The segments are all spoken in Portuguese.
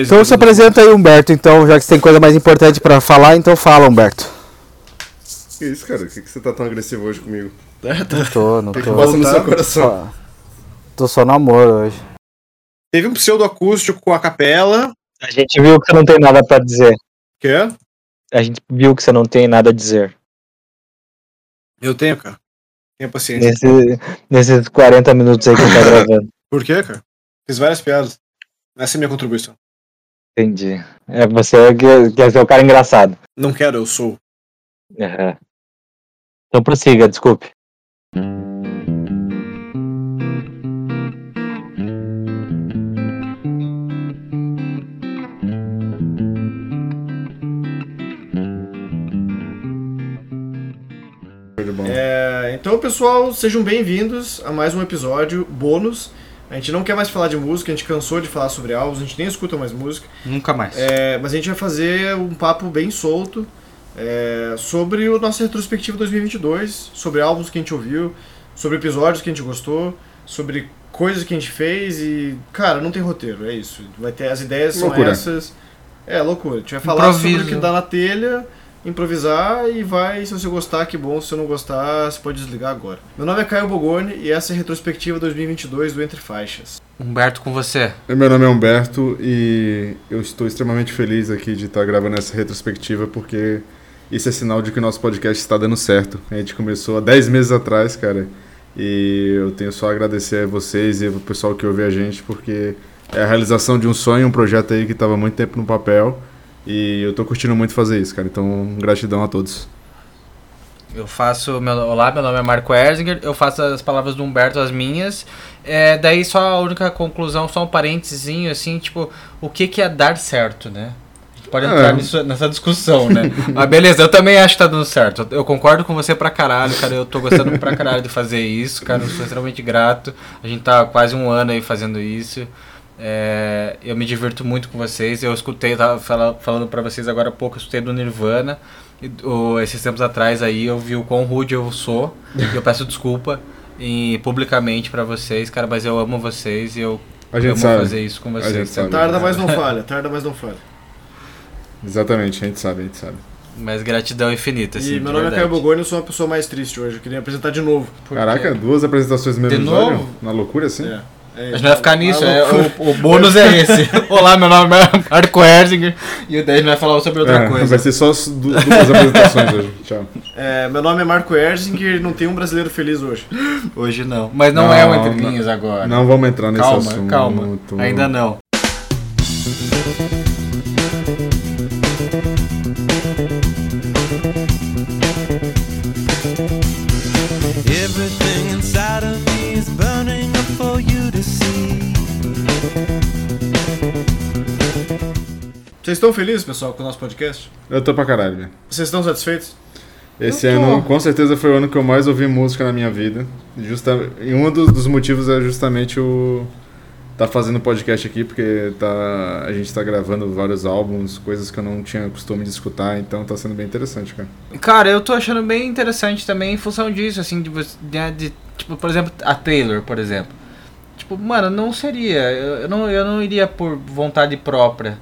Então se apresenta aí, Humberto, então, já que você tem coisa mais importante pra falar, então fala, Humberto. Que isso, cara? Por que, que você tá tão agressivo hoje comigo? Não tô, não O que, que tô. passa no seu coração? Tô só no amor hoje. Teve um pseudoacústico com a capela. A gente viu que você não tem nada pra dizer. Quê? A gente viu que você não tem nada a dizer. Eu tenho, cara. Tenha paciência. Nesse, nesses 40 minutos aí que você tá gravando. Por quê, cara? Fiz várias piadas. Essa é a minha contribuição. Entendi. É você que quer ser o cara engraçado. Não quero, eu sou. Aham. Então prossiga, desculpe. É, então, pessoal, sejam bem-vindos a mais um episódio bônus. A gente não quer mais falar de música, a gente cansou de falar sobre álbuns, a gente nem escuta mais música. Nunca mais. É, mas a gente vai fazer um papo bem solto é, sobre o nosso retrospectivo 2022, sobre álbuns que a gente ouviu, sobre episódios que a gente gostou, sobre coisas que a gente fez e, cara, não tem roteiro, é isso. Vai ter as ideias são Loucura. essas. É, loucura. A gente vai falar sobre o Improviso. que dá na telha, improvisar e vai, se você gostar, que bom, se você não gostar, você pode desligar agora. Meu nome é Caio Bogoni e essa é a retrospectiva 2022 do Entre Faixas. Humberto, com você. Meu nome é Humberto e eu estou extremamente feliz aqui de estar gravando essa retrospectiva porque isso é sinal de que o nosso podcast está dando certo. A gente começou há 10 meses atrás, cara, e eu tenho só a agradecer a vocês e ao pessoal que ouve a gente porque é a realização de um sonho, um projeto aí que estava muito tempo no papel e eu tô curtindo muito fazer isso, cara. Então, gratidão a todos. Eu faço. Meu, olá, meu nome é Marco Erzinger. Eu faço as palavras do Humberto as minhas. É, daí só a única conclusão, só um parênteses assim, tipo, o que, que é dar certo, né? Pode entrar É. nisso- nessa discussão, né? Mas beleza, eu também acho que tá dando certo. Eu concordo com você pra caralho, cara. Eu tô gostando pra caralho de fazer isso, cara. Eu sou extremamente grato. A gente tá quase um ano aí fazendo isso. É, eu me divirto muito com vocês. Eu escutei, eu tava fala- falando pra vocês agora há pouco, eu escutei do Nirvana. E, o- esses tempos atrás aí eu vi o quão rude eu sou. e eu peço desculpa e, publicamente pra vocês, cara, mas eu amo vocês e eu A gente amo sabe. fazer isso com vocês. Tarda, mas não falha, tarda, mas não falha. Exatamente, a gente sabe, a gente sabe. Mas gratidão infinita, assim. E de meu nome é verdade. Caio Bogoni, eu sou uma pessoa mais triste hoje. Eu queria apresentar de novo. Por Caraca, duas apresentações no mesmo De episódio? novo? Na loucura, assim? É. É, A gente vai ficar nisso, a é, o, o bônus é esse. Olá, meu nome é Marco Erzinger e o 10 vai falar sobre outra É, coisa. Vai ser só as du- duplas apresentações hoje. Tchau. É, meu nome é Marco Erzinger e não tem um brasileiro feliz hoje. Hoje não. Mas não, Não, é o Entre não. Linhas agora. Não vamos entrar nesse calma, assunto. calma. Ainda não. Vocês estão felizes, pessoal, com o nosso podcast? Eu tô pra caralho, velho. Vocês estão satisfeitos? Esse Eu tô. ano, com certeza, foi o ano que eu mais ouvi música na minha vida. Justa... E um dos, dos motivos é justamente o. Tá fazendo podcast aqui, porque tá... a gente tá gravando vários álbuns, coisas que eu não tinha costume de escutar, então tá sendo bem interessante, cara. Cara, eu tô achando bem interessante também em função disso, assim, de, você- de, de- tipo, por exemplo, a Taylor, por exemplo. Tipo, mano, não seria, eu, eu não, eu não iria por vontade própria,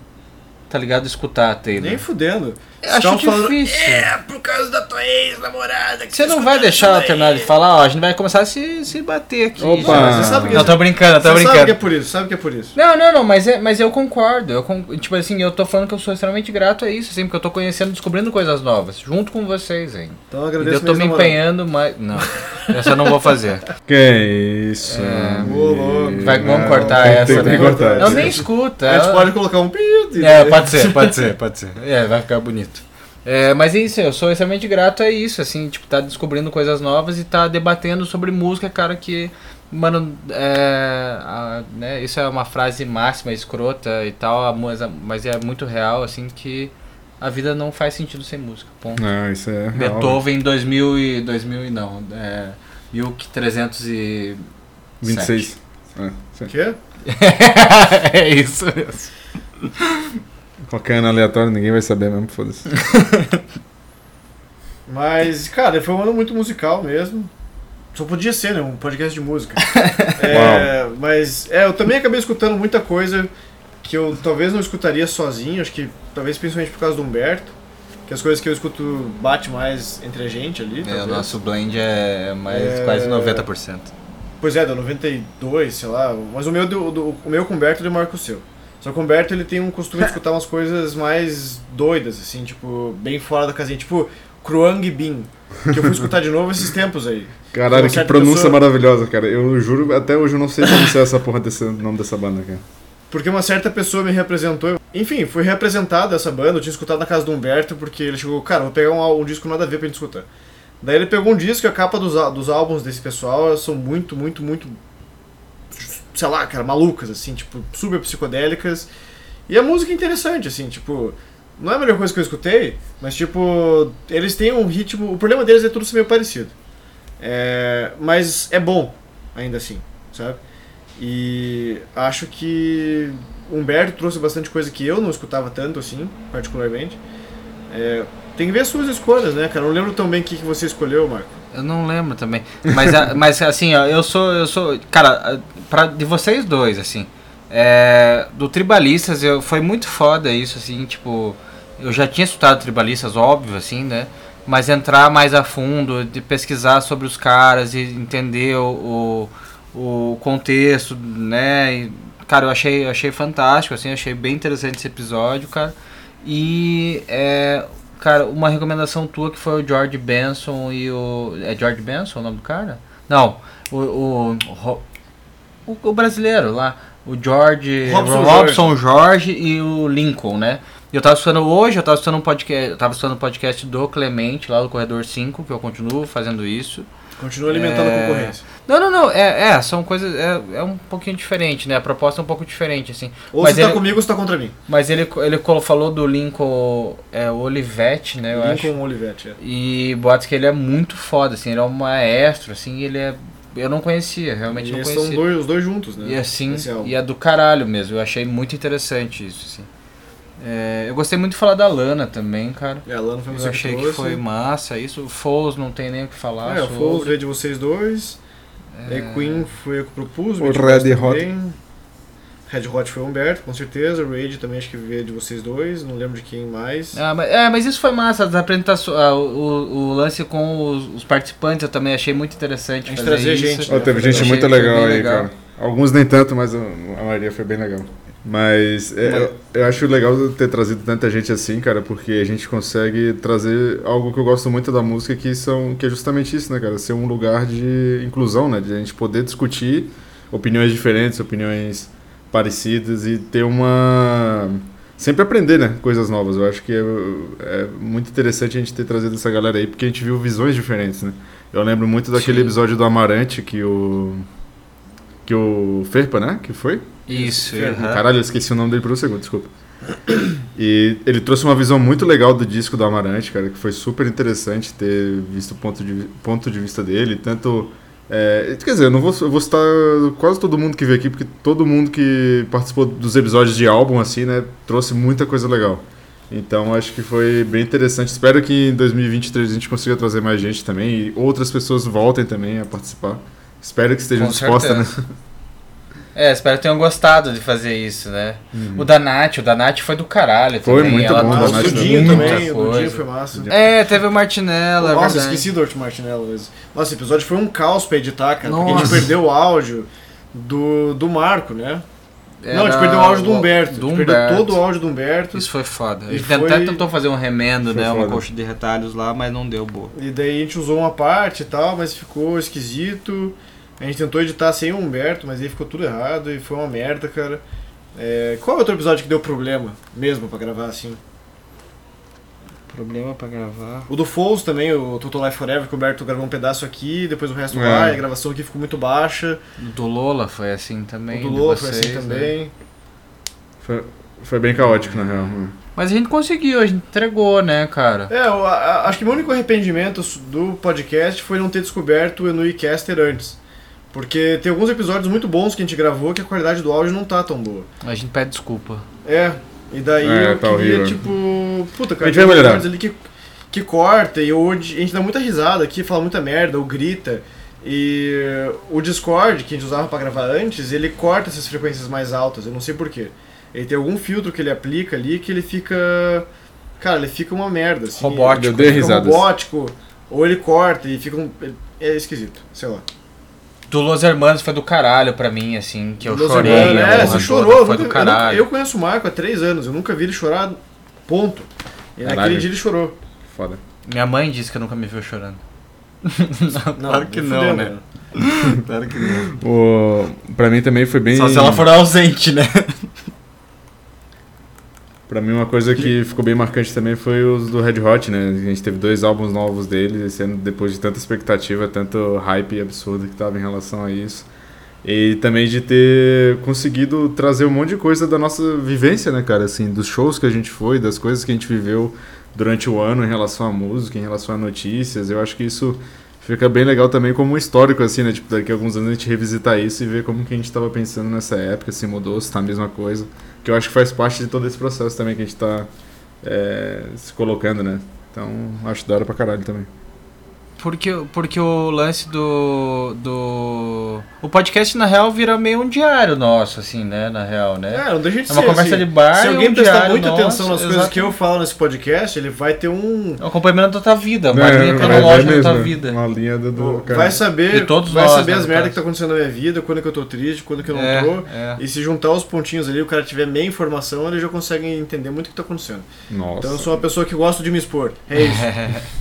tá ligado? Escutar a Taylor. Nem fudendo. Eu acho falando, difícil. É, por causa da tua ex-namorada. que Você não vai deixar ela terminar de falar, ó, a gente vai começar a se, se bater aqui. Opa! já. Você sabe que Não, tô brincando, tô Você sabe que é brincando. por isso, sabe que é por isso. Não, não, não, mas, é, mas eu concordo. Eu, con- tipo assim, eu tô falando que eu sou extremamente grato a isso, assim, porque eu tô conhecendo, descobrindo coisas novas, junto com vocês, hein. Então eu E agradeço eu tô me empenhando mais. Não, essa eu não vou fazer. Que isso. É, louco. Vai- vamos Não, cortar tem- essa, Tem, né? que cortar. Essa. nem escuta. A gente ela- pode colocar um. É, pode ser, pode ser, pode ser. É, vai ficar bonito. É, mas é isso, eu sou extremamente grato a isso, assim, tipo, tá descobrindo coisas novas e tá debatendo sobre música, cara, que, mano, é, a- né, isso é uma frase máxima, escrota e tal, a mu- mas é muito real, assim, que a vida não faz sentido sem música, ponto. Não, isso é. real. Beethoven em 2000 e, 2000 e não, é, 1327. 26. É, O sim. quê? é isso mesmo. Qualquer ano aleatório, ninguém vai saber mesmo, foda-se. Mas, cara, foi um ano muito musical mesmo. Só podia ser, né? Um podcast de música. é, mas, é, eu também acabei escutando muita coisa que eu talvez não escutaria sozinho, acho que talvez principalmente por causa do Humberto, que as coisas que eu escuto bate mais entre a gente ali. É, o nosso blend é mais É. quase 90%. Pois é, do 92, sei lá, mas o meu, do, do- o meu com o Humberto ele é maior que o seu. Só que o Humberto ele tem um costume de escutar umas coisas mais doidas, assim, tipo, bem fora da casinha, tipo Kruang Bin, que eu fui escutar de novo esses tempos aí. Caralho, que pronúncia pessoa- maravilhosa, cara. Eu juro, até hoje eu não sei pronunciar essa porra desse nome dessa banda, cara. Porque uma certa pessoa me representou. Enfim, fui representado essa banda, eu tinha escutado na casa do Humberto, porque ele chegou, cara, vou pegar um, um disco nada a ver pra gente escutar. Daí ele pegou um disco e a capa dos, dos álbuns desse pessoal elas são muito, muito, muito. Sei lá, cara, malucas, assim, tipo, super psicodélicas. E a música é interessante, assim, tipo. Não é a melhor coisa que eu escutei, mas tipo, eles têm um ritmo. O problema deles é tudo ser meio parecido. É, mas é bom, ainda assim, sabe? E acho que Humberto trouxe bastante coisa que eu não escutava tanto assim, particularmente. É, tem que ver as suas escolhas, né, cara? Eu não lembro tão bem o que, que você escolheu, Marco. Eu não lembro também. Mas, mas assim, ó, eu sou. Eu sou. Cara, pra, de vocês dois, assim. é, do Tribalistas, eu, foi muito foda isso, assim, tipo. Eu já tinha estudado Tribalistas, óbvio, assim, né? Mas entrar mais a fundo, de pesquisar sobre os caras e entender o, o, o contexto, né? E, cara, eu achei, achei fantástico, assim, achei bem interessante esse episódio, cara. E é, Cara, uma recomendação tua que foi o George Benson e o. É George Benson o nome do cara? Não, o. O, o, o brasileiro lá. O George. Robson Robson Jorge e o Lincoln, né? Eu tava escutando hoje, eu tava escutando um podcast. Eu tava um podcast do Clemente, lá do Corredor 5, que eu continuo fazendo isso. Continua alimentando É. a concorrência. Não, não, não. É, é são coisas. É, é um pouquinho diferente, né? A proposta é um pouco diferente, assim. Ou Mas você tá ele- comigo ou você tá contra mim. Mas ele, ele falou do Lincoln é, Olivetti, né? Eu acho. Lincoln Olivetti. é. E boatos que ele é muito foda, assim, ele é um maestro, assim, ele é. Eu não conhecia, realmente E não conhecia. são dois, os dois juntos, né? E assim, álbum. e é do caralho mesmo, eu achei muito interessante isso, assim. É, eu gostei muito de falar da Lana também, cara. É, a Lana foi Eu achei que trouxe. foi massa, isso. O Foles não tem nem o que falar. É, o sobre. Foles veio de vocês dois. É. Queen foi eu que propus. O Red Hot. também. Red Hot foi o Humberto, com certeza. Raid também acho que veio de vocês dois. Não lembro de quem mais. Ah, mas, é, mas isso foi massa, as apresentações, ah, o, o- lance com os, os participantes eu também achei muito interessante. A gente fazer trazia isso. gente, né? teve Foi gente legal. muito legal foi aí, legal. cara. Alguns nem tanto, mas a a maioria foi bem legal. Mas é, eu, eu acho legal ter trazido tanta gente assim, cara, porque a gente consegue trazer algo que eu gosto muito da música, que, são, que é justamente isso, né, cara? Ser um lugar de inclusão, né? De a gente poder discutir opiniões diferentes, opiniões parecidas e ter uma. Sempre aprender, né? Coisas novas. Eu acho que é, é muito interessante a gente ter trazido essa galera aí, porque a gente viu visões diferentes, né? Eu lembro muito daquele Sim. episódio do Amarante que o. Que o Ferpa, né? Que foi? Isso, aham. Caralho, eu esqueci o nome dele por um segundo, desculpa. E ele trouxe uma visão muito legal do disco do Amarante, cara, que foi super interessante ter visto o ponto de, ponto de vista dele, tanto... é, quer dizer, eu não vou, eu vou citar quase todo mundo que veio aqui, porque todo mundo que participou dos episódios de álbum, assim, né, trouxe muita coisa legal. Então, acho que foi bem interessante. Espero que em 2023 a gente consiga trazer mais gente também e outras pessoas voltem também a participar. Espero que estejam dispostas, né? É, espero que tenham gostado de fazer isso, né? O Danate, o Danate foi do caralho Uhum. Foi também. muito ela bom, o o trouxe foi Dudinho também, o Dudinho foi massa. É, teve o Martinello, é Nossa, verdade. esqueci do Art Martinello. Mas... Nossa, esse episódio foi um caos pra editar, cara. Porque a gente Nossa. perdeu o áudio do, do Marco, né? Era Não, a gente perdeu o áudio do Humberto. do a gente perdeu Humberto. todo o áudio do Humberto. Isso foi foda. A gente foi- até tentou fazer um remendo, Foi né? Uma foda. coxa de retalhos lá, mas não deu boa. E daí a gente usou uma parte e tal, mas ficou esquisito. A gente tentou editar sem o Humberto, mas aí ficou tudo errado e foi uma merda, cara. É, qual é outro episódio que deu problema mesmo pra gravar assim? Problema pra gravar. O do Foles também, o Total Life Forever, que o Humberto gravou um pedaço aqui, depois o resto É. e a gravação aqui ficou muito baixa. O do Lola foi assim também. o do Lola foi vocês, assim né? também. Foi, foi bem caótico, na real. né? Mas a gente conseguiu, a gente entregou, né, cara? É, eu, a- a- acho que meu único arrependimento do podcast foi não ter descoberto o Enui Caster antes. Porque tem alguns episódios muito bons que a gente gravou que a qualidade do áudio não tá tão boa. A gente pede desculpa. É, e daí É, eu tá queria, horrível. tipo. Puta, cara, A gente tem vai melhorar. ali que, que corta e hoje a gente dá muita risada aqui, fala muita merda, ou grita. E o Discord, que a gente usava pra gravar antes, ele corta essas frequências mais altas, eu não sei porquê. Ele tem algum filtro que ele aplica ali que ele fica. Cara, ele fica uma merda. Assim, Robótico. Eu dei risadas. robótico, ou ele corta e fica um. É esquisito, sei lá. Do Los Hermanos foi do caralho pra mim, assim, que eu Los chorei. Hermanos, a É, você toda, chorou. Foi eu do nunca- eu nunca- caralho. Eu, conheço o Marco há três anos, eu nunca vi ele chorar. Ponto. E naquele Caralho. dia ele chorou. Foda. Minha mãe disse que nunca me viu chorando. Não, que nem não, fudendo, né? Claro que não. O, pra mim também foi bem. Só se ela for ausente, né? Pra mim, uma coisa que ficou bem marcante também foi os do Red Hot, né? A gente teve dois álbuns novos deles, esse ano, depois de tanta expectativa, tanto hype absurdo que tava em relação a isso. E também de ter conseguido trazer um monte de coisa da nossa vivência, né, cara? Assim, dos shows que a gente foi, das coisas que a gente viveu durante o ano em relação à música, em relação a notícias. Eu acho que isso fica bem legal também como um histórico, assim, né? Tipo, daqui a alguns anos a gente revisitar isso e ver como que a gente tava pensando nessa época, se mudou, se tá a mesma coisa. Que eu acho que faz parte de todo esse processo também que a gente tá é, se colocando, né? Então, acho da hora pra caralho também. Porque, porque o lance do, do. O podcast, na real, vira meio um diário nosso, assim, né? Na real, né? É, não deixa de É uma ser, conversa assim. de bar. Se alguém um prestar muita nosso, atenção nas coisas exato. que eu falo nesse podcast, ele vai ter um. É o acompanhamento da tua vida, uma É, linha cronológica vai da tua vida. Uma linha do, do cara. vai saber, De todos vai nós, saber né, as merdas que tá acontecendo na minha vida, quando que eu tô triste, quando que eu não É, tô. é. E se juntar os pontinhos ali, o cara tiver meia informação, ele já consegue entender muito o que tá acontecendo. Nossa. Então eu sou uma pessoa que gosta de me expor. É isso.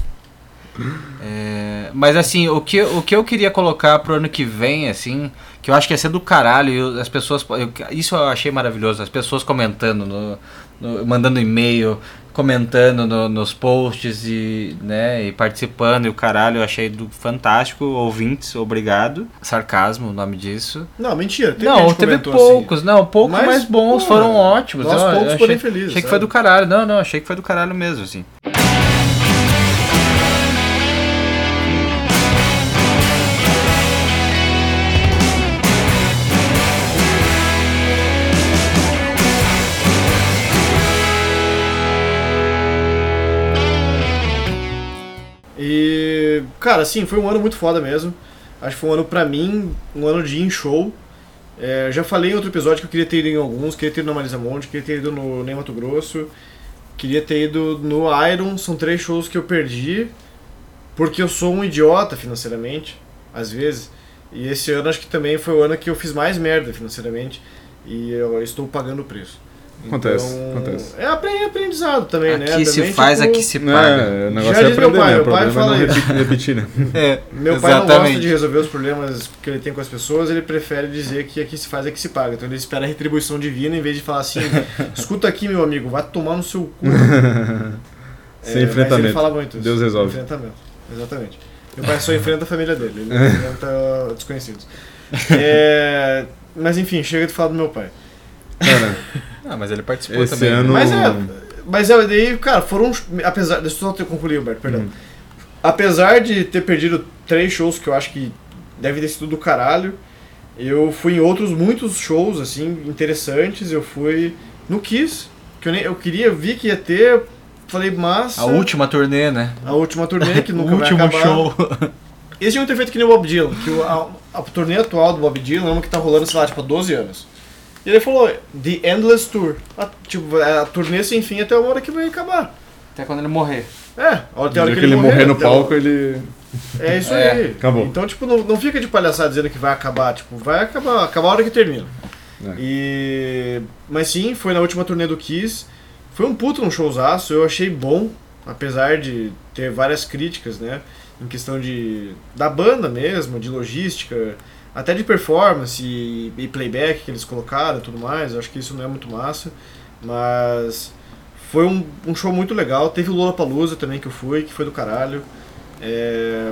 É, mas assim, o que, o que eu queria colocar pro ano que vem, assim, que eu acho que ia ser do caralho, e as pessoas. eu- isso eu achei maravilhoso, as pessoas comentando, no, no- mandando e-mail, comentando no- nos posts e, né, e participando e o caralho, eu achei do fantástico. Ouvintes, obrigado. Sarcasmo, o nome disso. Não, mentira. Teve não, teve comentou assim. poucos, não, poucos, Mas, mas, bons, porra, foram ótimos. nós eu, poucos, eu porém achei, felizes, achei que foi do caralho. Não, não, achei que foi do caralho mesmo, assim. Cara, assim, foi um ano muito foda mesmo. Acho que foi um ano pra mim, um ano de in show. É, já falei em outro episódio que eu queria ter ido em alguns, queria ter ido no Marisa Monte, queria ter ido no Nem Mato Grosso, queria ter ido no Iron, são três shows que eu perdi, porque eu sou um idiota financeiramente, às vezes. E esse ano acho que também foi o ano que eu fiz mais merda financeiramente, e eu estou pagando o preço. Acontece, Então, acontece. É apre- aprendizado também, né? Aqui se Também, faz, tipo, aqui se paga. É, o negócio Já é diz meu aprender, pai, né? meu pai é fala não isso. repetir, repetir, né? É, Meu pai não gosta exatamente. de resolver os problemas que ele tem com as pessoas, ele prefere dizer que aqui se faz, aqui se paga. Então ele espera a retribuição divina em vez de falar assim: escuta aqui, meu amigo, vai tomar no seu cu. Sem É, Mas ele enfrentamento. fala muito isso. Deus resolve. Enfrentamento, exatamente. Meu pai só enfrenta a família dele, ele não enfrenta desconhecidos. É, mas enfim, chega de falar do meu pai. Cara, Ah, mas ele participou esse também. ano. Mas é, mas é, daí, cara, foram. Apesar. Deixa eu só ter concluído, Alberto, perdão. Hum. Apesar de ter perdido três shows que eu acho que deve ter sido do caralho, eu fui em outros muitos shows, assim, interessantes. Eu fui no Kiss, que eu, nem, eu queria, vi que ia ter, falei, massa. A última turnê, né? a última turnê, que o nunca vai último acabar. show. Eles tinham que ter feito que nem o Bob Dylan, que o- a, a turnê atual do Bob Dylan é uma que tá rolando, sei lá, tipo, há 12 anos. E ele falou, The Endless Tour. A, tipo, a turnê sem fim até uma hora que vai acabar. Até quando ele morrer. É, a hora, tem a hora No que que ele morrer no até o- palco, ele. É isso É, aí. acabou. Então, tipo, não, não fica de palhaçada dizendo que vai acabar. Tipo, vai acabar, acabar a hora que termina. É. E... Mas sim, foi na última turnê do Kiss. Foi um puto um showzaço, eu achei bom, apesar de ter várias críticas, né? Em questão de da banda mesmo, de logística, até de performance e, e playback que eles colocaram tudo mais. Acho que isso não é muito massa. Mas foi um, um show muito legal. Teve o Lollapalooza também que eu fui, que foi do caralho. É,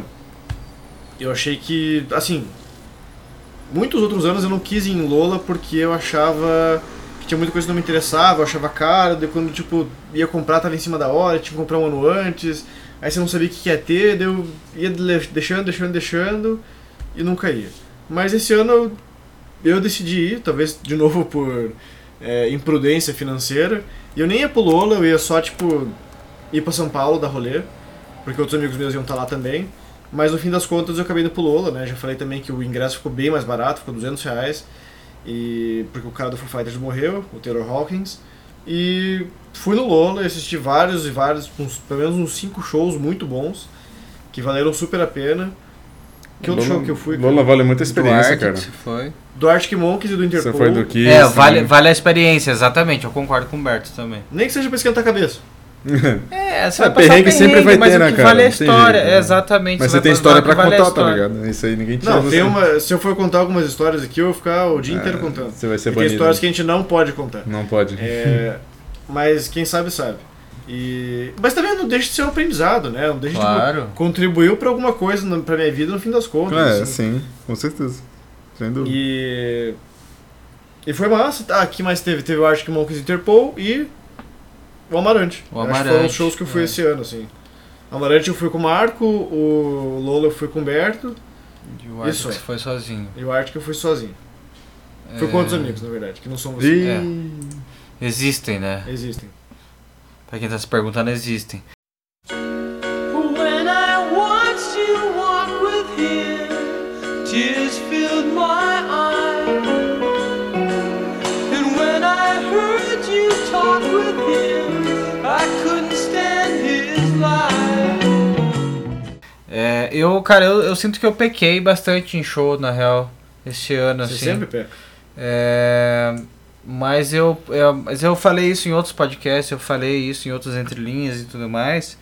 eu achei que, assim, muitos outros anos eu não quis ir em Lola porque eu achava que tinha muita coisa que não me interessava, eu achava caro, daí quando tipo ia comprar tava em cima da hora, tinha que comprar um ano antes, aí você não sabia o que ia ter, daí eu ia deixando, deixando, deixando e nunca ia. Mas esse ano eu, eu decidi ir, talvez de novo por é, imprudência financeira, e eu nem ia pro Lola, eu ia só tipo ir pra São Paulo dar rolê, porque outros amigos meus iam estar lá também. Mas no fim das contas eu acabei indo pro Lola, né? Já falei também que o ingresso ficou bem mais barato, ficou 200 reais. E porque o cara do Foo Fighters morreu, o Taylor Hawkins. E fui no Lola e assisti vários e vários, uns, pelo menos uns cinco shows muito bons, que valeram super a pena. Que outro Lola- show que eu fui? Lola vale muita experiência, Arctic, cara. você foi. Do Arctic Monkeys e do Você Interpol. foi do Kiss. É, vale, também. vale a experiência, exatamente. Eu concordo com o Berto também. Nem que seja pra esquentar a cabeça. É, você É, vai passar perrengue sempre vai mas ter, o né, que cara? vale é a tem história. jeito, né? exatamente. Mas você tem história pra vale contar, tá ligado? Isso aí ninguém tira Não, você. tem uma. Se eu for contar algumas histórias aqui, eu vou ficar o dia inteiro contando. Você vai ser E tem banido. histórias que a gente não pode contar. Não pode. É, mas quem sabe, sabe. E, mas também não deixa de ser um aprendizado, né? Não deixa Claro. de contribuiu pra alguma coisa na- pra minha vida no fim das contas. É, assim. sim, com certeza. Sem dúvida. E. E foi massa. Ah, aqui mais teve? Teve o Arctic Monkeys Interpol e. O Amarante. O Acho que foram Amarante, os shows que eu fui é. esse ano, assim. Amarante eu fui com o Marco, o Lola eu fui com o Berto E o Arctic Isso. você foi sozinho. e o Arctic eu fui sozinho. Fui É, com outros amigos, na verdade, que não Ih, vocês. É. Existem, né? Existem. Pra quem tá se perguntando, existem. When I watched you walk with him, tears filled my eyes. And when I heard you talk with him, I couldn't stand his lies. É, eu, cara, eu, eu sinto que eu pequei bastante em show, na real, esse ano, Você assim. sempre pega. É, mas eu, eu- mas eu falei isso em outros podcasts, eu falei isso em outras entrelinhas e tudo mais,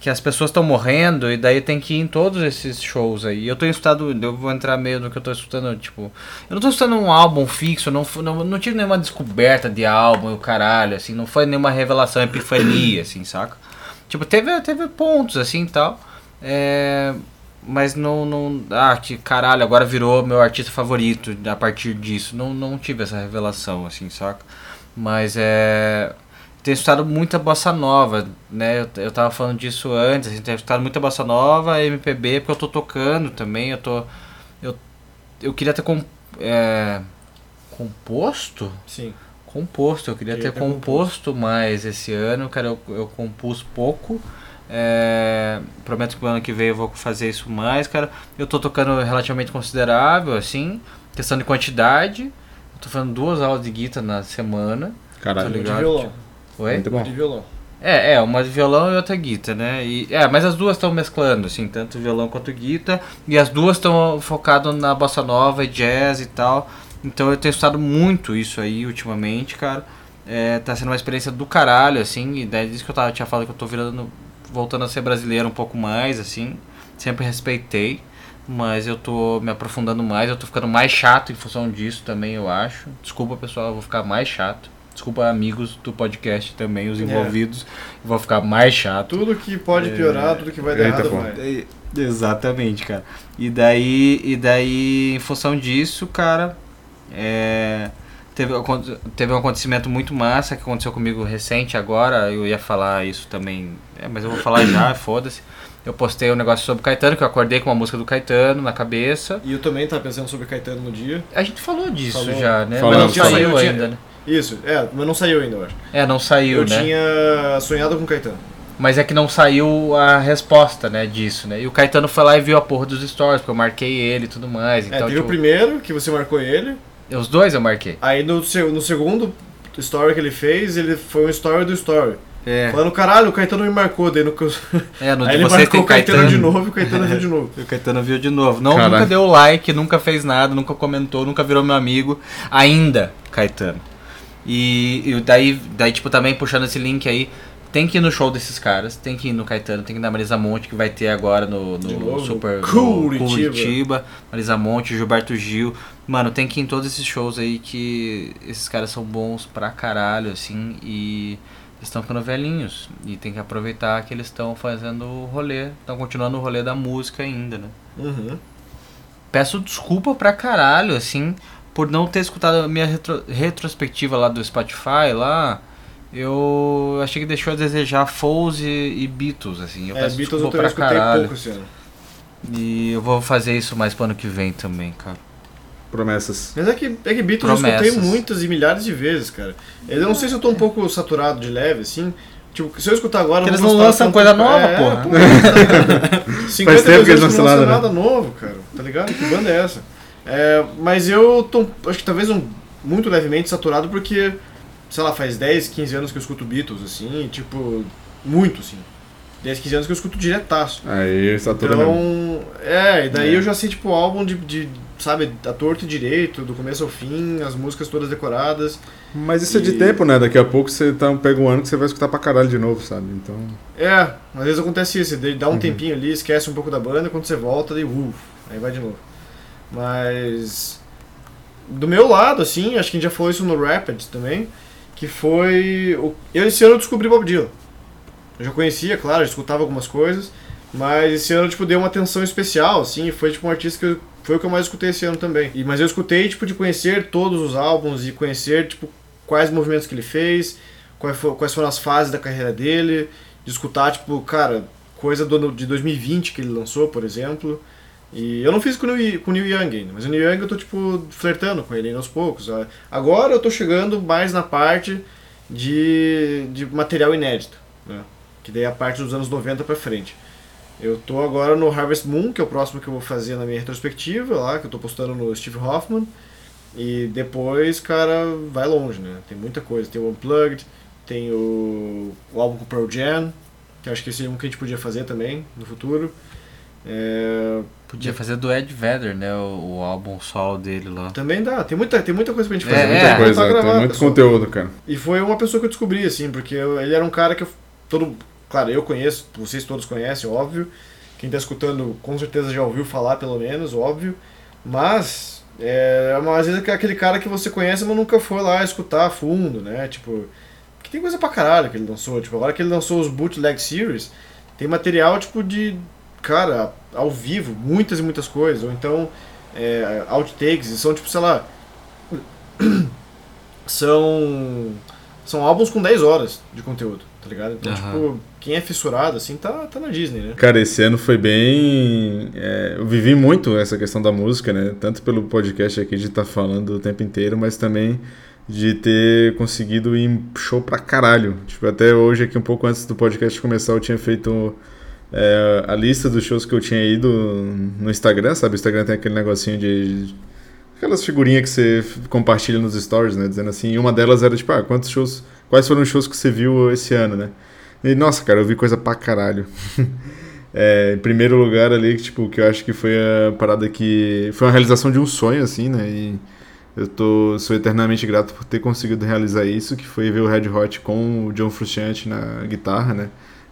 que as pessoas estão morrendo e daí tem que ir em todos esses shows aí. Eu tô escutando, eu vou entrar meio no que eu tô escutando, tipo, eu não tô escutando um álbum fixo, não, não, não tive nenhuma descoberta de álbum e o caralho, assim, não foi nenhuma revelação, epifania, assim, saca? Tipo, teve, teve pontos assim e tal. É, mas não, não. Ah, que caralho, agora virou meu artista favorito a partir disso. Não, não tive essa revelação, assim, saca? Mas é. Tenho escutado muita bossa nova, né? Eu, eu tava falando disso antes, assim, tenho escutado muita bossa nova, MPB, porque eu tô tocando também, eu tô. Eu, eu queria ter com, é, composto? Sim. Composto, eu queria Queria ter ter composto mais esse ano, cara, eu, eu compus pouco. É, prometo que o ano que vem eu vou fazer isso mais, cara. Eu tô tocando relativamente considerável, assim, questão de quantidade. Eu tô fazendo duas aulas de guitarra na semana. Caralho. Tá De ligado? violão. Oi? Muito bom. De violão. É, é, uma de violão e outra guitarra, né? E, é, mas as duas estão mesclando, assim, tanto violão quanto guitarra. E as duas estão focadas na bossa nova e jazz e tal. Então eu tenho estudado muito isso aí ultimamente, cara. É, tá sendo uma experiência do caralho, assim. E daí disso que eu tava, tinha falado que eu tô virando, voltando a ser brasileiro um pouco mais, assim. Sempre respeitei. Mas eu tô me aprofundando mais, eu tô ficando mais chato em função disso também, eu acho. Desculpa, pessoal, eu vou ficar mais chato. Desculpa, amigos do podcast também, os É. envolvidos. Eu vou ficar mais chato. Tudo que pode piorar, tudo que vai dar Eita, errado vai. É, Exatamente, cara. E daí, e daí, em função disso, cara, é, teve, teve um acontecimento muito massa que aconteceu comigo recente agora. Eu ia falar isso também, é, mas eu vou falar já, foda-se. Eu postei um negócio sobre o Caetano, que eu acordei com uma música do Caetano na cabeça. E eu também tava pensando sobre Caetano no dia. A gente falou disso Falou. já, né? Falamos, mas não saiu falamos. ainda, né? Isso, é, mas não saiu ainda, eu acho. É, não saiu, eu né? tinha sonhado com Caetano. Mas é que não saiu a resposta, né, disso, né? E o Caetano foi lá e viu a porra dos stories, porque eu marquei ele e tudo mais. É, Então, teve o tipo, primeiro, que você marcou ele. Os dois eu marquei. Aí no, no segundo story que ele fez, ele foi um story do story. É, Falando, caralho, o Caetano me marcou. Daí no, que eu- é no Aí ele marcou tem o Caetano, Caetano de novo e o Caetano viu de novo. E o Caetano viu de novo. Não, Caralho. nunca deu like, nunca fez nada, nunca comentou, nunca virou meu amigo. Ainda, Caetano. E, e daí, daí, tipo, também puxando esse link aí, tem que ir no show desses caras, tem que ir no Caetano, tem que ir na Marisa Monte, que vai ter agora no, no Super Curitiba. no Curitiba. Marisa Monte, Gilberto Gil. Mano, tem que ir em todos esses shows aí que esses caras são bons pra caralho, assim, e eles estão ficando velhinhos. E tem que aproveitar que eles estão fazendo o rolê, estão continuando o rolê da música ainda, né? Uhum. Peço desculpa pra caralho, assim, por não ter escutado a minha retro- retrospectiva lá do Spotify, lá. Eu achei que deixou a desejar Foles e, e Beatles, assim. Eu É, peço Beatles eu desculpa também escutei caralho. pouco esse ano. E eu vou fazer isso mais pro ano que vem também, cara. Promessas. Mas é que, é que Beatles eu Promessas. escutei muitas e milhares de vezes, cara. Eu não sei se eu tô um pouco saturado de leve, assim. Tipo, se eu escutar agora. Porque eu eles não lançam tanto- coisa nova, é, porra. pô, tá ligado? 50 Faz tempo que eles não lançam lançam nada, né? novo, cara. Tá ligado? Que banda é essa? É, mas eu tô, acho que talvez um, muito levemente saturado porque, sei lá, faz 10, 15 anos que eu escuto Beatles, assim, tipo, muito, assim. 10, 15 anos que eu escuto diretaço. Aí, satura mesmo. Então, é, e daí É. eu já sei, tipo, o álbum de, de, sabe, a torto e direito, do começo ao fim, as músicas todas decoradas. Mas isso é de E- tempo, né? Daqui a pouco você tá, pega um ano que você vai escutar pra caralho de novo, sabe? Então. É, às vezes acontece isso, dá um Uhum. tempinho ali, esquece um pouco da banda, quando você volta, daí uff, aí vai de novo. Mas do meu lado, assim, acho que a gente já falou isso no Rapids também, que foi. o- Eu esse ano eu descobri Bob Dylan. Eu já conhecia, claro, já escutava algumas coisas, mas esse ano tipo, deu uma atenção especial, assim, foi tipo um artista que eu, foi o que eu mais escutei esse ano também. E, mas eu escutei, tipo, de conhecer todos os álbuns e conhecer, tipo, quais movimentos que ele fez, quais, fo- quais foram as fases da carreira dele, de escutar, tipo, cara, coisa do, de 2020 que ele lançou, por exemplo. E eu não fiz com o Neil, com o Neil Young ainda, mas o Neil Young eu tô, tipo, flertando com ele aos poucos. Ah, Agora eu tô chegando mais na parte de, de material inédito, né? Que daí é a parte dos anos 90 pra frente. Eu tô agora no Harvest Moon, que é o próximo que eu vou fazer na minha retrospectiva lá, que eu tô postando no Steve Hoffman. E depois, cara, vai longe, né? Tem muita coisa. Tem o Unplugged, tem o, o álbum com o Pearl Jam, que acho que esse é um que a gente podia fazer também no futuro. É, Podia fazer do Ed Vedder, né? O, o álbum solo dele lá. também dá, tem muita, tem muita coisa pra gente É, fazer. é. muita Muita coisa, pra tem gravar, muito pessoal. conteúdo, cara. E foi uma pessoa que eu descobri, assim, porque eu- ele era um cara que eu, todo, claro, eu conheço, vocês todos conhecem, óbvio. Quem tá escutando com certeza já ouviu falar, pelo menos, óbvio. Mas, é, mas às vezes é aquele cara que você conhece, mas nunca foi lá escutar a fundo, né? Tipo, que tem coisa pra caralho que ele lançou. Tipo, agora que ele lançou os Bootleg Series, tem material, tipo, de, cara, ao vivo, muitas e muitas coisas. Ou então, é, outtakes, e são, tipo, sei lá, são são álbuns com 10 horas de conteúdo, tá ligado? Então, Aham. tipo, quem é fissurado, assim, tá, tá na Disney, né? Cara, esse ano foi bem. é, eu vivi muito essa questão da música, né? Tanto pelo podcast aqui de estar falando o tempo inteiro, mas também de ter conseguido ir show pra caralho. Tipo, até hoje, aqui um pouco antes do podcast começar, eu tinha feito é, a lista dos shows que eu tinha ido no Instagram, sabe? O Instagram tem aquele negocinho de. Aquelas figurinhas que você compartilha nos stories, né? Dizendo assim, e uma delas era tipo, ah, quantos shows. Quais foram os shows que você viu esse ano, né? E, nossa, cara, eu vi coisa pra caralho. É, em primeiro lugar ali, tipo, que eu acho que foi a parada que... Foi uma realização de um sonho, assim, né? E eu tô, sou eternamente grato por ter conseguido realizar isso, que foi ver o Red Hot com o John Frusciante na guitarra, né?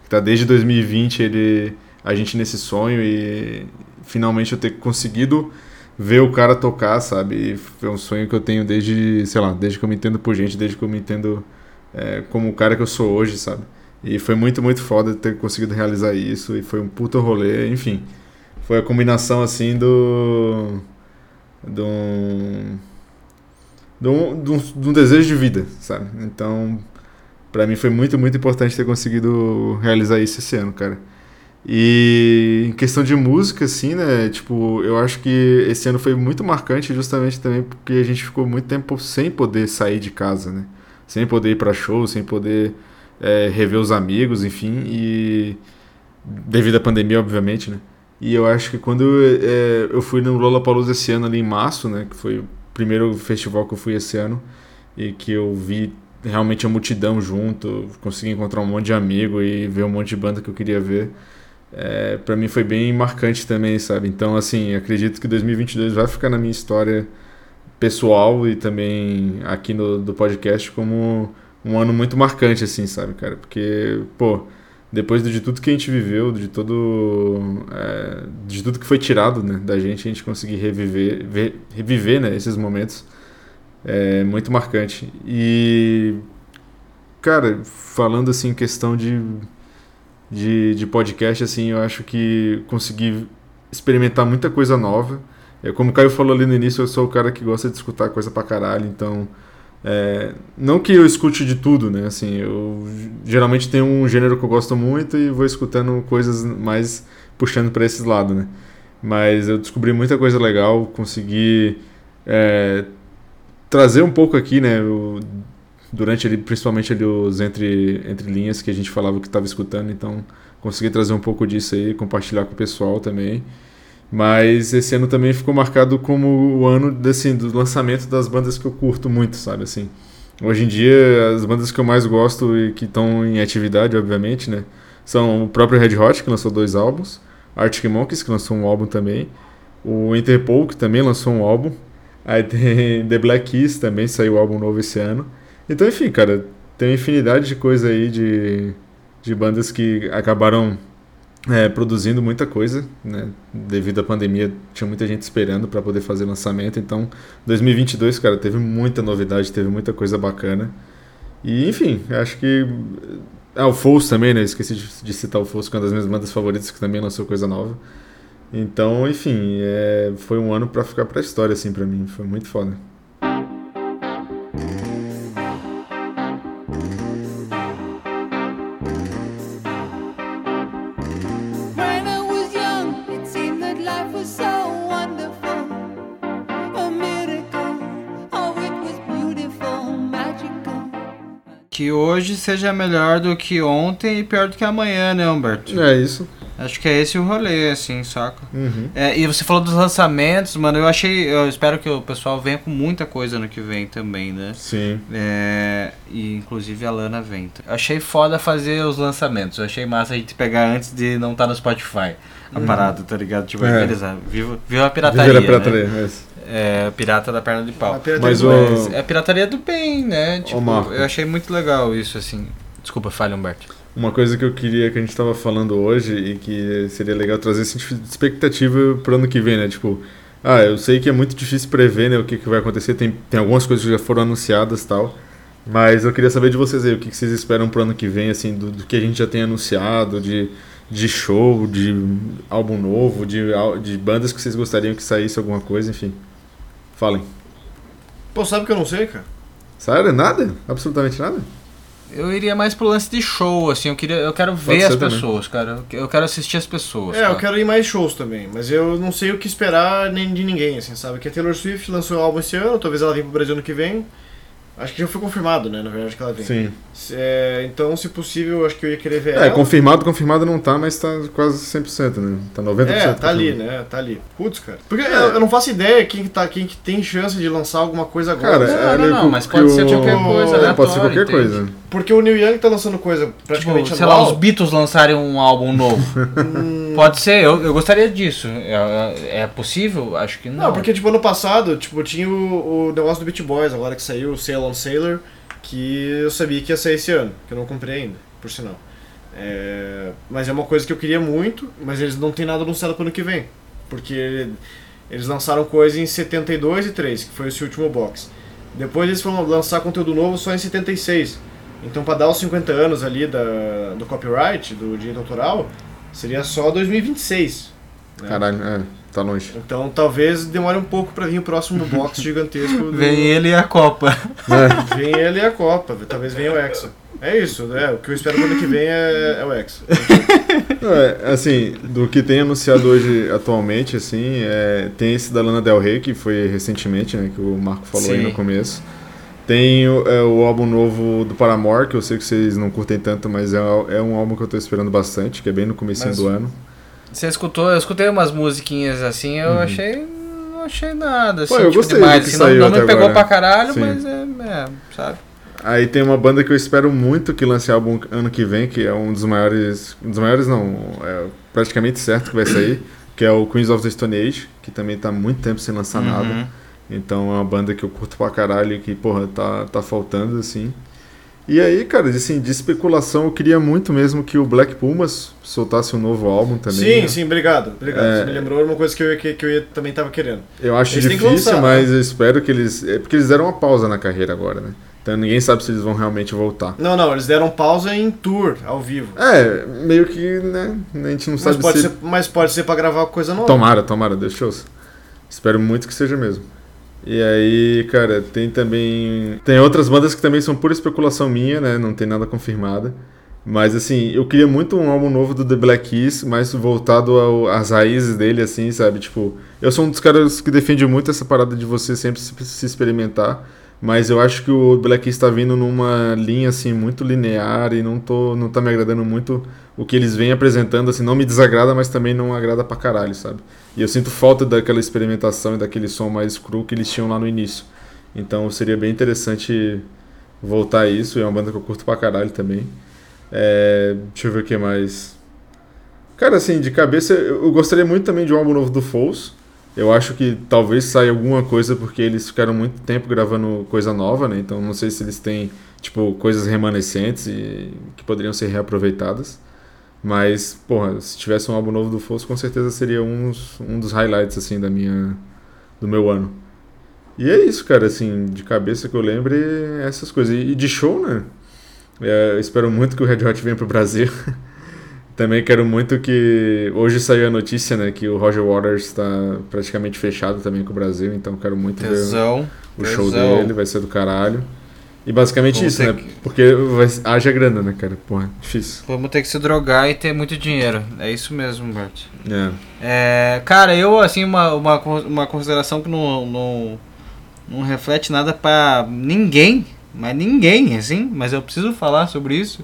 Tá desde 2020 ele, a gente nesse sonho e finalmente eu ter conseguido ver o cara tocar, sabe? E foi um sonho que eu tenho desde, sei lá, desde que eu me entendo por gente, desde que eu me entendo é, como o cara que eu sou hoje, sabe? E foi muito, muito foda ter conseguido realizar isso. E foi um puta rolê, enfim. Foi a combinação, assim, do. de um, de um, de um desejo de vida, sabe? Então, pra mim foi muito, muito importante ter conseguido realizar isso esse ano, cara. E em questão de música, assim, né? Tipo, eu acho que esse ano foi muito marcante justamente também porque a gente ficou muito tempo sem poder sair de casa, né? Sem poder ir pra show, sem poder é, rever os amigos, enfim, e devido à pandemia, obviamente, né? E eu acho que quando é, eu fui no Lollapalooza esse ano ali em março, né, que foi o primeiro festival que eu fui esse ano e que eu vi realmente a multidão junto, consegui encontrar um monte de amigo e ver um monte de banda que eu queria ver. É, para mim foi bem marcante também, sabe? Então, assim, acredito que 2022 vai ficar na minha história pessoal e também aqui no do podcast como um ano muito marcante, assim, sabe, cara? Porque, pô, depois de tudo que a gente viveu, de todo. é, de tudo que foi tirado né, da gente, a gente conseguir reviver, ver- reviver né, esses momentos é muito marcante. E. Cara, falando assim, questão de, de, de podcast, assim, eu acho que consegui experimentar muita coisa nova. É, como o Caio falou ali no início, eu sou o cara que gosta de escutar coisa pra caralho, então. É, não que eu escute de tudo, né? Assim, eu geralmente tenho um gênero que eu gosto muito e vou escutando coisas mais puxando para esse lado, né? Mas eu descobri muita coisa legal, consegui é, trazer um pouco aqui, né? o- durante ali, principalmente ali os entre, entre linhas que a gente falava que estava escutando, então consegui trazer um pouco disso aí, compartilhar com o pessoal também. Mas esse ano também ficou marcado como o ano assim, do lançamento das bandas que eu curto muito, sabe? Assim, hoje em dia, as bandas que eu mais gosto e que estão em atividade, obviamente, né? São o próprio Red Hot, que lançou dois álbuns, Arctic Monkeys, que lançou um álbum também, o Interpol, que também lançou um álbum, aí tem The Black Keys, também saiu um álbum novo esse ano. Então, enfim, cara, tem uma infinidade de coisa aí de, de bandas que acabaram é, produzindo muita coisa, né? Devido à pandemia, tinha muita gente esperando para poder fazer lançamento. Então, 2022, cara, teve muita novidade, teve muita coisa bacana. E, enfim, acho que. Ah, o também, né? Esqueci de, de citar o Foles, que é uma das minhas bandas favoritas, que também lançou coisa nova. Então, enfim, é, foi um ano para ficar pra história, assim, pra mim. Foi muito foda. A. Oh, it was beautiful, magical. Que hoje seja melhor do que ontem e pior do que amanhã, né, Humberto? É isso. Acho que é esse o rolê, assim, saca? Uhum. É, e você falou dos lançamentos, mano, eu achei. Eu espero que o pessoal venha com muita coisa no que vem também, né? Sim. É, e inclusive a Lana vem. Eu achei foda fazer os lançamentos. Eu achei massa a gente pegar antes de não estar no Spotify. A parada, tá ligado? Tipo, É. beleza, viva, viva a pirataria. Viver a pirataria, Né? é isso. É, pirata da perna de pau. Mas o- é a pirataria do bem, né? Tipo, eu achei muito legal isso, assim. Desculpa, falha, Humberto. Uma coisa que eu queria que a gente tava falando hoje e que seria legal trazer esse tipo de expectativa pro ano que vem, né? Tipo, ah, eu sei que é muito difícil prever né, o que, que vai acontecer, tem, tem algumas coisas que já foram anunciadas e tal, mas eu queria saber de vocês aí, o que, que vocês esperam pro ano que vem, assim, do, do que a gente já tem anunciado, de, de show, de álbum novo, de, de bandas que vocês gostariam que saísse alguma coisa, enfim. Falem. Pô, sabe que eu não sei, cara? Sério? Nada? Absolutamente nada? Eu iria mais pro lance de show, assim, eu queria, eu quero ver as também. pessoas, cara. Eu- Eu quero assistir as pessoas. É, eu cara. quero ir mais shows também, mas eu não sei o que esperar nem de ninguém, assim, sabe? Que a Taylor Swift lançou um álbum esse ano, talvez ela venha pro Brasil ano que vem. Acho que já foi confirmado, né, na verdade, que ela vem. Sim. É, então, se possível, eu acho que eu ia querer ver É, ela. confirmado, confirmado não tá, mas tá quase 100%, né? Tá 90%. É, tá ali, né? Tá ali. Putz, cara. Porque eu, eu não faço ideia quem que, tá, quem que tem chance de lançar alguma coisa agora. Cara? Não, é não, não, mas pode ser o- qualquer coisa, É, pode ser qualquer entende? coisa. Porque o Neil Young tá lançando coisa praticamente Tipo, sei lá, os Beatles lançarem um álbum novo. Hum, Pode ser, eu, eu gostaria disso. É, é possível? Acho que não. Não, porque tipo, ano passado, tipo, tinha o, o negócio do Beat Boys, agora que saiu, o Sail Sailor, que eu sabia que ia sair esse ano, que eu não comprei ainda, por sinal. É, mas é uma coisa que eu queria muito, mas eles não têm nada anunciado pro ano que vem. Porque eles lançaram coisa em 72 e 3, que foi esse último box. Depois eles foram lançar conteúdo novo só em 76. Então pra dar os 50 anos ali da, do copyright, do direito autoral, seria só 2026. Né? Caralho, é, tá longe. Então talvez demore um pouco pra vir o próximo box gigantesco. Do... Vem ele e a Copa. Vem ele e a Copa, talvez venha o Hexa. É isso, né? O que eu espero pro ano que vem é, é o Hexa. É, assim, do que tem anunciado hoje atualmente, assim, é, tem esse da Lana Del Rey, que foi recentemente, né, que o Marco falou aí Sim. no começo. Tem o, é, o álbum novo do Paramore, que eu sei que vocês não curtem tanto, mas é, é um álbum que eu tô esperando bastante, que é bem no comecinho Mas- do ano. Você escutou? Eu escutei umas musiquinhas assim, eu achei. Não achei nada. Assim, Uhum. Pô, eu tipo, gostei demais. do que assim, não, saiu não me até pegou agora. pra caralho, Sim. mas é, é, sabe? Aí tem uma banda que eu espero muito que lance álbum ano que vem, que é um dos maiores. Um dos maiores não, é praticamente certo que vai sair, que é o Queens of the Stone Age, que também tá há muito tempo sem lançar nada. Uhum. Então é uma banda que eu curto pra caralho e que, porra, tá, tá faltando, assim. E aí, cara, assim, de especulação, eu queria muito mesmo que o Black Pumas soltasse um novo álbum também. Sim, né? sim, obrigado. Obrigado. É. Você me lembrou uma coisa que eu, que, que eu também tava querendo. Eu acho Eles difícil, lançar, mas eu espero que eles. É porque eles deram uma pausa na carreira agora, né? Então ninguém sabe se eles vão realmente voltar. Não, não, eles deram pausa em tour, ao vivo. É, meio que, né? A gente não Mas sabe se. ser, mas pode ser pra gravar coisa nova. Tomara, tomara, Deus ouça. Espero muito que seja mesmo. E aí, cara, tem também. Tem outras bandas que também são pura especulação minha, né? Não tem nada confirmada. Mas assim, eu queria muito um álbum novo do The Black Keys, mais voltado ao- às raízes dele, assim, sabe? Tipo, eu sou um dos caras que defende muito essa parada de você sempre se, se experimentar. Mas eu acho que o Black Keys tá vindo numa linha assim muito linear e não, tô, não tá me agradando muito o que eles vêm apresentando, assim, não me desagrada, mas também não agrada pra caralho, sabe? E eu sinto falta daquela experimentação e daquele som mais cru que eles tinham lá no início. Então seria bem interessante voltar a isso, é uma banda que eu curto pra caralho também. É, deixa eu ver o que mais. Cara, assim, de cabeça, eu gostaria muito também de um álbum novo do Foles. Eu acho que talvez saia alguma coisa porque eles ficaram muito tempo gravando coisa nova, né? Então não sei se eles têm, tipo, coisas remanescentes e que poderiam ser reaproveitadas. Mas, porra, se tivesse um álbum novo do Foles, com certeza seria uns, um dos highlights, assim, da minha... do meu ano. E é isso, cara, assim, de cabeça que eu lembre, é essas coisas. E de show, né? É, espero muito que o Red Hot venha pro Brasil. Também quero muito que. Hoje saiu a notícia, né? Que o Roger Waters está praticamente fechado também com o Brasil, então quero muito ver Tesão. o show tesão. dele, vai ser do caralho. E basicamente Vamos isso, né? que- Porque vai... haja grana, né, cara? Porra, difícil. Vamos ter que se drogar e ter muito dinheiro. É isso mesmo, Humberto. É. É, cara, eu, assim, uma, uma, uma consideração que não, não, não reflete nada pra ninguém, mas ninguém, assim, mas eu preciso falar sobre isso.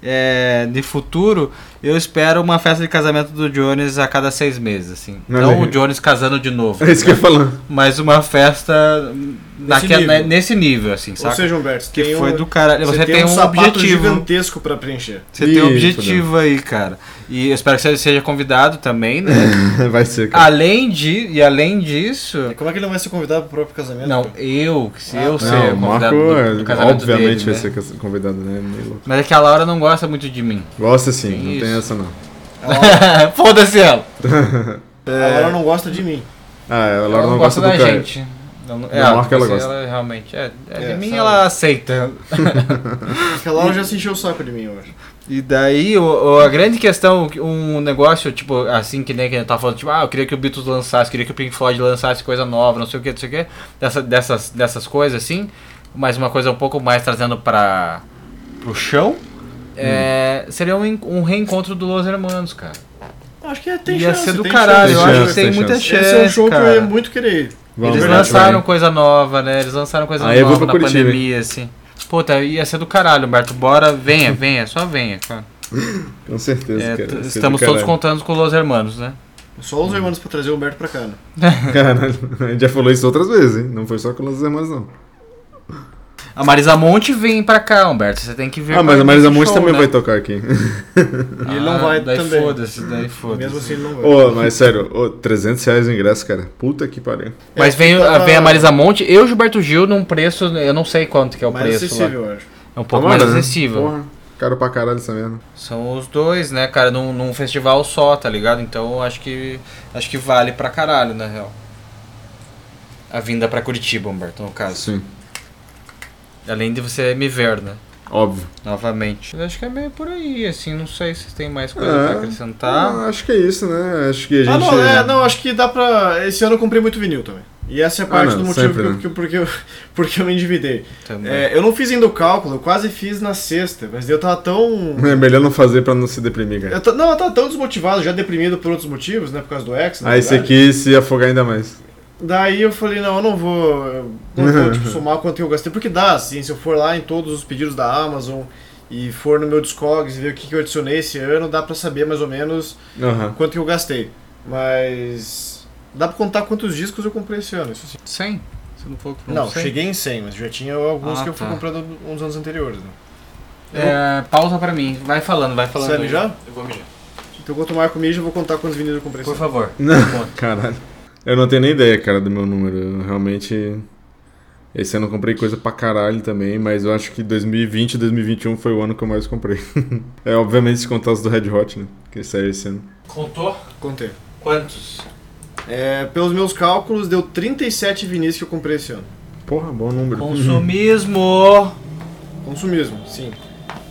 É, de futuro, eu espero uma festa de casamento do Jones a cada seis meses, assim. Olha Não aí. o Jones casando de novo, É isso que eu ia falando. mas uma festa naquela- nível. nesse nível, assim, Ou saca? seja, Humberto, que tem foi um, do caralho. Você, tem, um sapato objetivo. gigantesco pra preencher. Você tem um objetivo aí, cara. E eu espero que você seja convidado também, né? vai ser, cara. além de, e além disso, E como é que ele não vai ser convidado pro próprio casamento? Não, cara? eu, se Ah, eu não, ser Não, o convidado Marco, do, do é, casamento obviamente, dele, vai né? ser convidado, né? Meio louco. Mas é que a Laura não gosta muito de mim. Gosta sim, Tem não isso. Tem essa não. Foda-se ela. A Laura não gosta de mim. Ah, ela Ela não, gosta, da do Caio. gente. Ela não- é, ela você- gosta. realmente. É, é, É, de mim sabe? ela aceita. Porque a Laura já se encheu o saco de mim hoje. E daí, o, o- a grande questão, um negócio, tipo, assim, que nem que a gente tava falando, tipo, ah, eu queria que o Beatles lançasse, queria que o Pink Floyd lançasse coisa nova, não sei o que, não sei o que, dessa, dessas, dessas coisas, assim, mas uma coisa um pouco mais trazendo pra, pro chão, é, seria um, um reencontro do Los Hermanos, cara. Acho que é, tem Ia chance. ser do tem caralho, chance. eu acho que tem tem muita chance. chance, Esse é um show cara. que eu ia muito querer. Vamos, Eles lançaram vai. coisa nova, né? Eles lançaram coisa Aí vou nova na Curitiba, pandemia, assim. Puta, ia ser do caralho, Humberto. Bora, venha, venha, só venha, cara. Com certeza, É, cara. estamos todos contando com os hermanos, né? Só os irmãos pra trazer o Humberto pra cá, né? Caralho, a gente já falou isso outras vezes, hein? Não foi só com os irmãos, não. A Marisa Monte vem pra cá, Humberto. Você tem que ver. Ah, mas a Marisa Monte show, também né? vai tocar aqui. E ele não vai daí também. foda-se, daí foda-se. Mesmo assim ele não vai. Ô, mas sério, ô, 300 reais o ingresso, cara. Puta que pariu. Mas É, vem, vem a Marisa Monte e o Gilberto Gil num preço, eu não sei quanto que é o mais preço lá. acessível, eu acho. É um pouco Tomara, mais né? acessível. Porra, caro pra caralho essa merda. São os dois, né, cara, num, num festival só, tá ligado? Então eu acho que acho que vale pra caralho, na real. A vinda pra Curitiba, Humberto, no caso. Sim, Além de você me ver, né? óbvio. Novamente. Eu acho que é meio por aí, assim, não sei se tem mais coisa É. pra acrescentar. Ah, acho que é isso, né? Acho que a gente. Ah, não, é, não, acho que dá pra. Esse ano eu comprei muito vinil também. E essa é a Ah, parte não, do motivo sempre, que eu- né? que porque, eu, porque eu me endividei. Também. É, eu não fiz ainda o cálculo, eu quase fiz na sexta, mas eu tava tão. É melhor não fazer pra não se deprimir, cara. Eu não, eu tava tão desmotivado, já deprimido por outros motivos, né? Por causa do ex. Aí você verdade. quis se afogar ainda mais. Daí eu falei, não, eu não vou. eu Não vou tipo, somar quanto que eu gastei, porque dá, assim, se eu for lá em todos os pedidos da Amazon e for no meu Discogs e ver o que, que eu adicionei esse ano, dá pra saber mais ou menos Aham. quanto que eu gastei. Mas. Dá pra contar quantos discos eu comprei esse ano, isso sim. 100? Você não falou que Não, cem? cheguei em 100, mas já tinha alguns Ah, que eu fui tá. comprando uns anos anteriores. Né? É, pausa pra mim. Vai falando, vai falando. Você vai mijar? Eu vou mijar. Então enquanto o Marco mija, eu vou contar quantos vinis eu comprei esse Por ano. favor. Não, caralho. Eu não tenho nem ideia, cara, do meu número. Eu realmente. Esse ano eu comprei coisa pra caralho também, mas eu acho que 2020 e 2021 foi o ano que eu mais comprei. é, obviamente, se contar os do Red Hot, né? Que saiu esse ano. Contou? Contei. Quantos? É, pelos meus cálculos, deu 37 vinis que eu comprei esse ano. Porra, bom número. Consumismo. Consumismo, sim.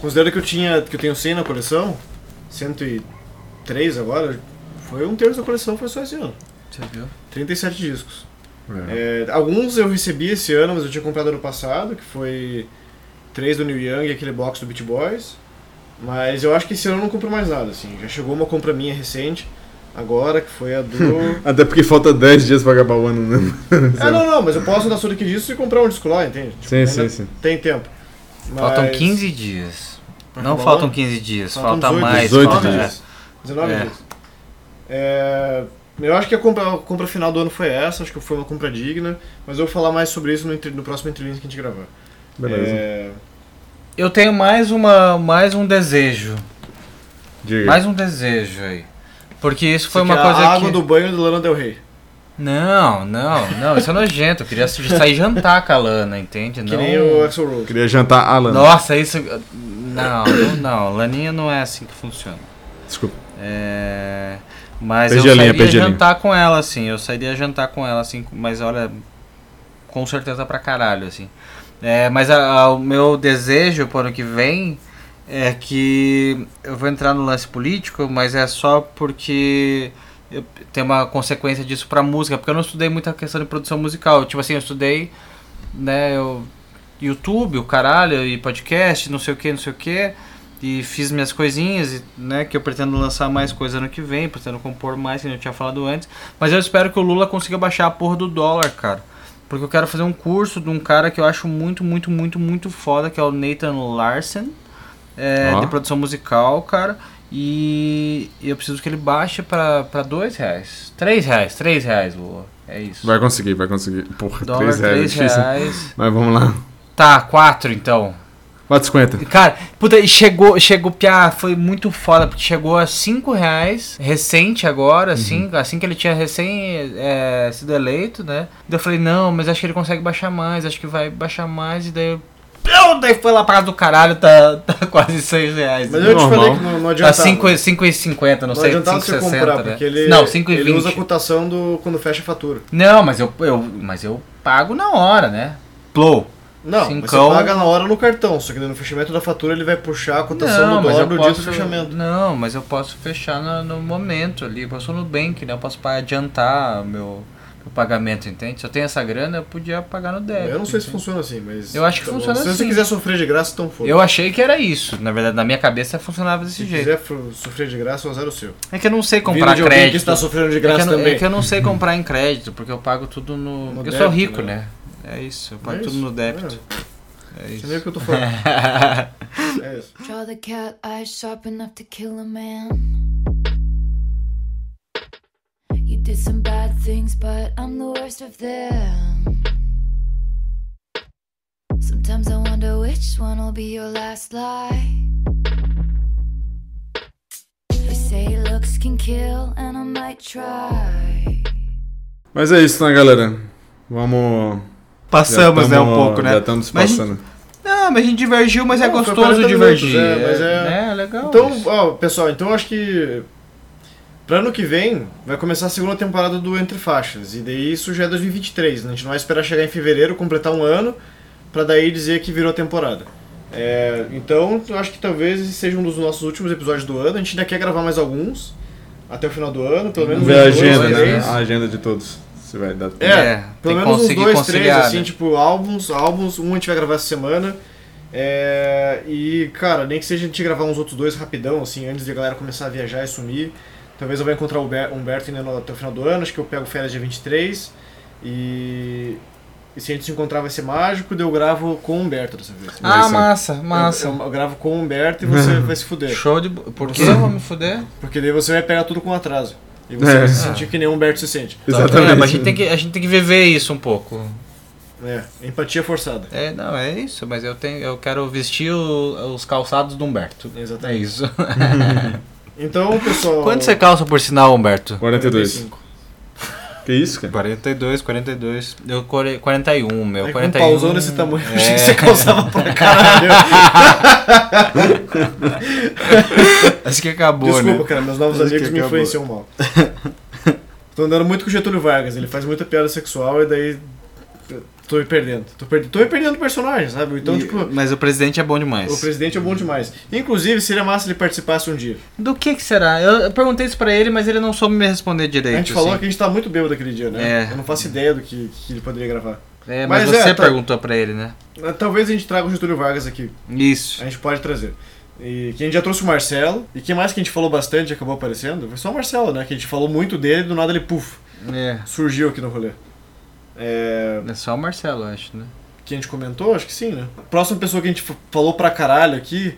Considera que eu tinha, que eu tenho 100 na coleção, 103 agora, foi um terço da coleção, foi só esse ano. Você viu? 37 discos. É. É, alguns eu recebi esse ano, mas eu tinha comprado ano passado, que foi três do New Young e aquele box do Beach Boys. Mas eu acho que esse ano eu não compro mais nada, assim. Já chegou uma compra minha recente. agora, que foi a do. Até porque falta 10 dias pra acabar o ano, né? é, não, não, mas eu posso dar Sonic disso e comprar um disco lá, entende? Tipo, Sim, sim, sim. Tem tempo. Faltam Mas- 15 dias. Pra Não faltam ano? 15 dias, Faltam falta 18, mais. 18 falta- dias. 19 É. dias. É, eu acho que a compra, a compra final do ano foi essa, acho que foi uma compra digna, mas eu vou falar mais sobre isso no, no próximo entrevista que a gente gravar. Beleza. É, Eu tenho mais uma, mais um desejo, Diga. mais um desejo aí. Porque isso foi você uma quer coisa a água que do banho do Lana Del Rey. Não, não, não, isso é nojento. Eu queria sair jantar com a Lana, entende? Que não... nem o Axel Rose. Queria jantar Alan. Nossa, isso. Não, não, não. Laninha não é assim que funciona. Desculpa. É... Mas Perdi eu sairia linha. jantar com ela, assim. Eu sairia jantar com ela, assim. Mas olha, com certeza pra caralho, assim. É, mas a- a- o meu desejo pro ano que vem é que eu vou entrar no lance político, mas é só porque eu- tem uma consequência disso pra música, porque eu não estudei muita questão de produção musical. Tipo assim, eu estudei, né, eu, YouTube, o caralho, e podcast, não sei o que, não sei o que, e fiz minhas coisinhas, e, né, que eu pretendo lançar mais coisa ano que vem, pretendo compor mais, que eu tinha falado antes, mas eu espero que o Lula consiga baixar a porra do dólar, cara. Porque eu quero fazer um curso de um cara que eu acho muito, muito, muito, muito foda, que é o Nathan Larson, é, Ó. de produção musical, cara. E eu preciso que ele baixe pra, pra dois reais. Três reais, três reais, Lula. É isso. Vai conseguir, vai conseguir. Porra, Dólar, 3 reais. é três reais. Mas vamos lá. Tá, quatro então. 4,50. Cara, puta, e chegou, chegou, piá, foi muito foda, porque chegou a 5 reais, recente agora, assim, assim que ele tinha recém é, sido eleito, né? Daí eu falei, não, mas acho que ele consegue baixar mais, acho que vai baixar mais, e daí eu. Pum, Daí foi lá pra casa do caralho, tá, tá quase 6 reais. Mas eu te Normal. falei que não, não Tá adiantava. 5,50, não, não sei, adiantava você 5,60, comprar, né? porque ele, não, 5,20. ele usa a cotação do quando fecha a fatura. Não, mas eu, eu, mas eu pago na hora, né? Plow. Não, Cincão. mas você paga na hora no cartão, só que no fechamento da fatura ele vai puxar a cotação do mas dólar do posso, dia do fechamento. Não, mas eu posso fechar no, no momento ali. Eu sou no Nubank, né? Eu posso adiantar meu, meu pagamento, entende? Se eu tenho essa grana, eu podia pagar no débito. Eu não sei se entende? funciona assim, mas. Eu acho que tá bom. funciona Se assim. você quiser sofrer de graça, então foda. Eu achei que era isso. Na verdade, na minha cabeça funcionava desse Se jeito. quiser fro- sofrer de graça, o azar é o seu. É que eu não sei Vindo comprar de alguém crédito. que está sofrendo de é, que graça eu, não- também. é que eu não sei comprar em crédito, porque eu pago tudo no. No eu sou débito, rico, né? né? É isso, eu pago É tudo isso. no débito. É, Você isso. nem o que eu tô falando. é isso. Draw the cat eyes sharp enough to kill a man. You did some bad things, but I'm the worst of them. Sometimes I wonder which one will be your last lie. They say looks can kill, and I might try. Mas é isso, né, galera? Vamos. Passamos, já né, um tamo- pouco, né? Já estamos Mas- passando. Não, mas a gente divergiu, mas é Não, foi gostoso 40 divergir. minutos, é, mas é- né, legal. Então, isso. ó, pessoal, então eu acho que. Pra ano que vem, vai começar a segunda temporada do Entre Faixas. E daí isso já é 2023, né? A gente não vai esperar chegar em fevereiro, completar um ano, pra daí dizer que virou temporada. É, então, eu acho que talvez esse seja um dos nossos últimos episódios do ano. A gente ainda quer gravar mais alguns até o final do ano, pelo menos Ver a dois, agenda, né? três. A agenda de todos. Se vai dar tempo. É, É, pelo menos uns dois, conciliar, três, assim, né? tipo, álbuns, álbuns, um a gente vai gravar essa semana. É, e, cara, nem que seja a gente gravar uns outros dois rapidão, assim, antes de a galera começar a viajar e sumir. Talvez eu vá encontrar o Ber- Humberto ainda no- até o final do ano, acho que eu pego férias dia 23. E, e se a gente se encontrar vai ser mágico, daí eu gravo com o Humberto dessa vez. Ah, massa, massa. Eu, eu- eu gravo com o Humberto e você vai se fuder. Show de. Por que Você- eu vou me fuder? Porque daí você vai pegar tudo com atraso. E você É. vai se sentir que nem o Humberto se sente. Exatamente. É, mas a gente, tem que, a gente tem que viver isso um pouco. É, empatia forçada. É, não, é isso, mas eu tenho, eu quero vestir o- os calçados do Humberto. É Exatamente. isso. Então, pessoal. Quanto você calça por sinal, Humberto? 42. 45. Que isso, cara? 42, 42. Deu core- 41, meu. Aí, com um 41. pauzão desse tamanho, eu achei É. que você calçava pra caralho. Acho que acabou, Desculpa, né? cara, meus novos Acho amigos me influenciam mal. Tô andando muito com o Getúlio Vargas, ele faz muita piada sexual e daí tô me perdendo. Tô, perdi- tô me perdendo do personagem, sabe? Então, E- tipo, Mas o presidente é bom demais. o presidente é bom demais. Inclusive, seria massa se ele participasse um dia. Do que que será? Eu, eu perguntei isso pra ele, mas ele não soube me responder direito. A gente falou assim. que a gente tá muito bêbado aquele dia, né? É. Eu não faço ideia do que, que ele poderia gravar. É, mas, Mas é, você tá- perguntou pra ele, né? Talvez a gente traga o Getúlio Vargas aqui. Isso. A gente pode trazer. E que a gente já trouxe o Marcelo. E quem mais que a gente falou bastante e acabou aparecendo? Foi só o Marcelo, né? Que a gente falou muito dele do nada ele, puf, É, surgiu aqui no rolê. É, é só o Marcelo, acho, né? que a gente comentou, acho que sim, né? Próxima pessoa que a gente falou pra caralho aqui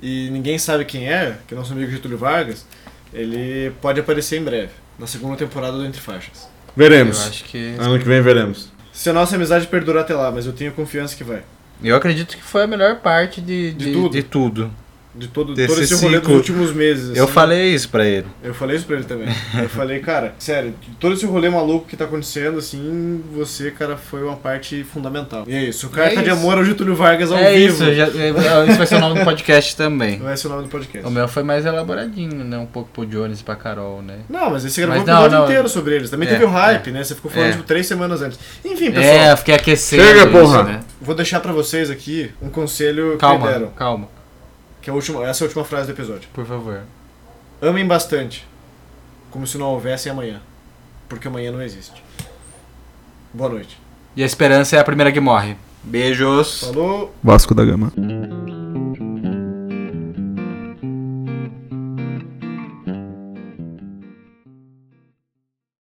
e ninguém sabe quem é, que é nosso amigo Getúlio Vargas, ele pode aparecer em breve, na segunda temporada do Entre Faixas. Veremos. Eu acho que. Ano que vem veremos. Se a nossa amizade perdurar até lá, mas eu tenho confiança que vai. Eu acredito que foi a melhor parte de, De de, tudo? de tudo. De todo, Desse todo esse rolê dos últimos meses. Eu assim. falei isso pra ele. Eu falei isso pra ele também. Eu falei, cara, sério, de todo esse rolê maluco que tá acontecendo, assim, você, cara, foi uma parte fundamental. E é isso. O Carta É de isso. Amor ao Getúlio Vargas ao é vivo. isso, já, é, isso vai ser o nome do podcast também. Vai ser o nome do podcast. O meu foi mais elaboradinho, né? Um pouco pro Jones e pra Carol, né? Não, mas esse gravou Mas o episódio não. inteiro sobre eles. Também É, teve o hype, é. né? Você ficou falando, É. tipo, três semanas antes. Enfim, pessoal, É, eu fiquei aquecendo Chega, isso, porra! né? vou deixar pra vocês aqui um conselho que me Calma, deram. calma, Que é a última, essa é a última frase do episódio. por favor. Amem bastante. Como se não houvesse amanhã. Porque amanhã não existe. Boa noite. E a esperança é a primeira que morre. Beijos. Falou! Vasco da Gama.